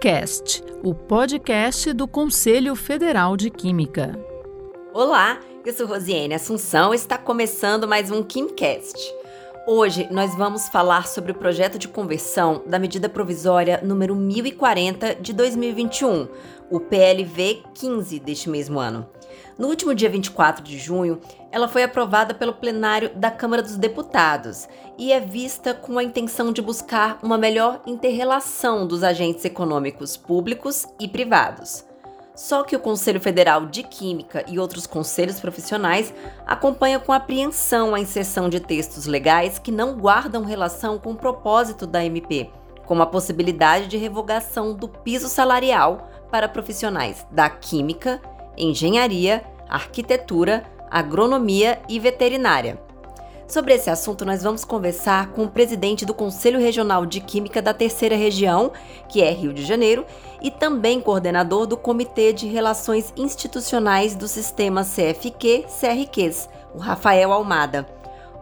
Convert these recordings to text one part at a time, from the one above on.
KimCast, o podcast do Conselho Federal de Química. Olá, eu sou Rosiane Assunção e está começando mais um KimCast. Hoje nós vamos falar sobre o projeto de conversão da medida provisória número 1040 de 2021, o PLV 15 deste mesmo ano. No último dia 24 de junho, ela foi aprovada pelo plenário da Câmara dos Deputados e é vista com a intenção de buscar uma melhor interrelação dos agentes econômicos públicos e privados. Só que o Conselho Federal de Química e outros conselhos profissionais acompanham com apreensão a inserção de textos legais que não guardam relação com o propósito da MP, como a possibilidade de revogação do piso salarial para profissionais da química, engenharia, arquitetura, agronomia e veterinária. Sobre esse assunto, nós vamos conversar com o presidente do Conselho Regional de Química da Terceira Região, que é Rio de Janeiro, e também coordenador do Comitê de Relações Institucionais do Sistema CFQ-CRQs, o Rafael Almada.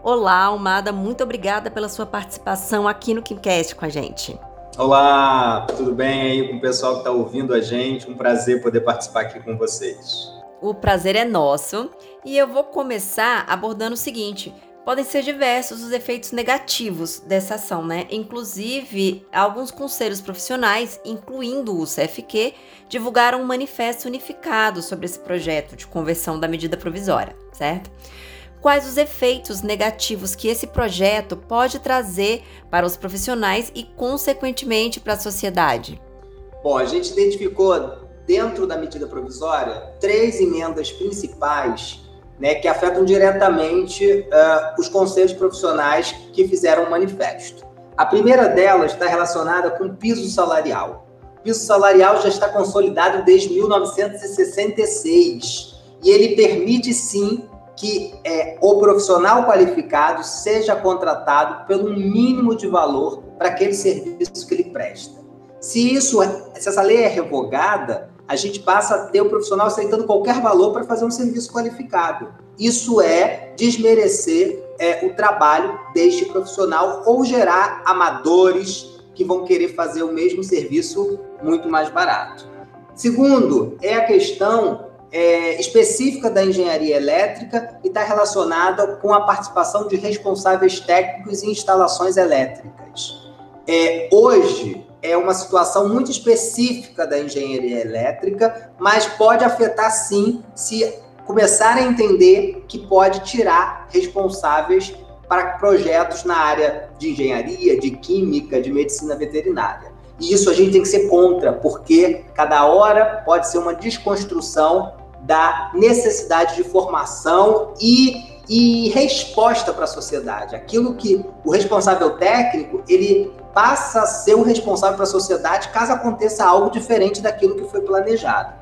Olá, Almada, muito obrigada pela sua participação aqui no KimCast com a gente. Olá, tudo bem aí com o pessoal que está ouvindo a gente? Um prazer poder participar aqui com vocês. O prazer é nosso e eu vou começar abordando o seguinte: podem ser diversos os efeitos negativos dessa ação, né? Inclusive, alguns conselhos profissionais, incluindo o CFQ, divulgaram um manifesto unificado sobre esse projeto de conversão da medida provisória, certo? Quais os efeitos negativos que esse projeto pode trazer para os profissionais e, consequentemente, para a sociedade? Bom, a gente identificou dentro da medida provisória três emendas principais né, que afetam diretamente uh, os conselhos profissionais que fizeram o manifesto. A primeira delas está relacionada com o piso salarial. O piso salarial já está consolidado desde 1966 e ele permite sim que é, o profissional qualificado seja contratado pelo mínimo de valor para aquele serviço que ele presta. Se isso, é, se essa lei é revogada, a gente passa a ter o profissional aceitando qualquer valor para fazer um serviço qualificado. Isso é desmerecer é, o trabalho deste profissional ou gerar amadores que vão querer fazer o mesmo serviço muito mais barato. Segundo, é a questão é, específica da engenharia elétrica e está relacionada com a participação de responsáveis técnicos em instalações elétricas. É, hoje, é uma situação muito específica da engenharia elétrica, mas pode afetar sim se começarem a entender que pode tirar responsáveis para projetos na área de engenharia, de química, de medicina veterinária. E isso a gente tem que ser contra, porque cada hora pode ser uma desconstrução da necessidade de formação e, e resposta para a sociedade. Aquilo que o responsável técnico, ele passa a ser o responsável para a sociedade caso aconteça algo diferente daquilo que foi planejado.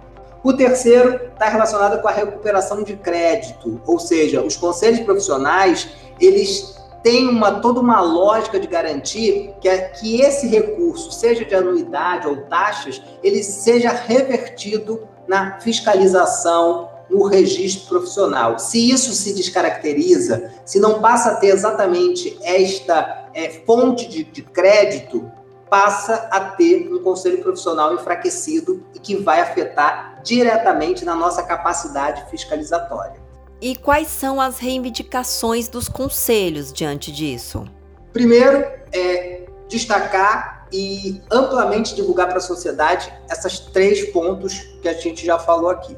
O terceiro está relacionado com a recuperação de crédito, ou seja, os conselhos profissionais, eles têm uma, toda uma lógica de garantir que, é, que esse recurso, seja de anuidade ou taxas, ele seja revertido na fiscalização, no registro profissional. Se isso se descaracteriza, se não passa a ter exatamente esta é, fonte de, de crédito, passa a ter um conselho profissional enfraquecido e que vai afetar diretamente na nossa capacidade fiscalizatória. E quais são as reivindicações dos conselhos diante disso? Primeiro, é destacar e amplamente divulgar para a sociedade esses três pontos que a gente já falou aqui.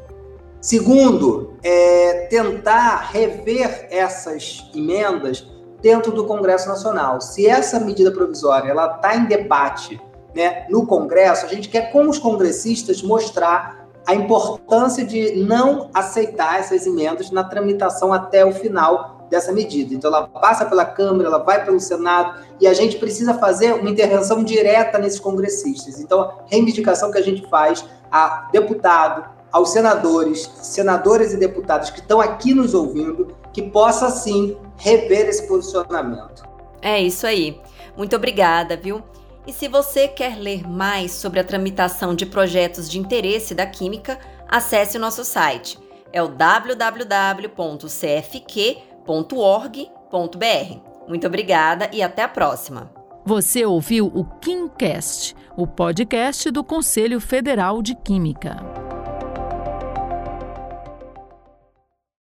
Segundo, é tentar rever essas emendas dentro do Congresso Nacional. Se essa medida provisória ela está em debate né, no Congresso, a gente quer, como os congressistas, mostrar a importância de não aceitar essas emendas na tramitação até o final dessa medida. Então, ela passa pela Câmara, ela vai pelo Senado, e a gente precisa fazer uma intervenção direta nesses congressistas. Então, a reivindicação que a gente faz a deputado, aos senadores, senadoras e deputados que estão aqui nos ouvindo, que possa sim rever esse posicionamento. É isso aí. Muito obrigada, viu? E se você quer ler mais sobre a tramitação de projetos de interesse da Química, acesse o nosso site. É o www.cfq.org.br. Muito obrigada e até a próxima. Você ouviu o KimCast, o podcast do Conselho Federal de Química.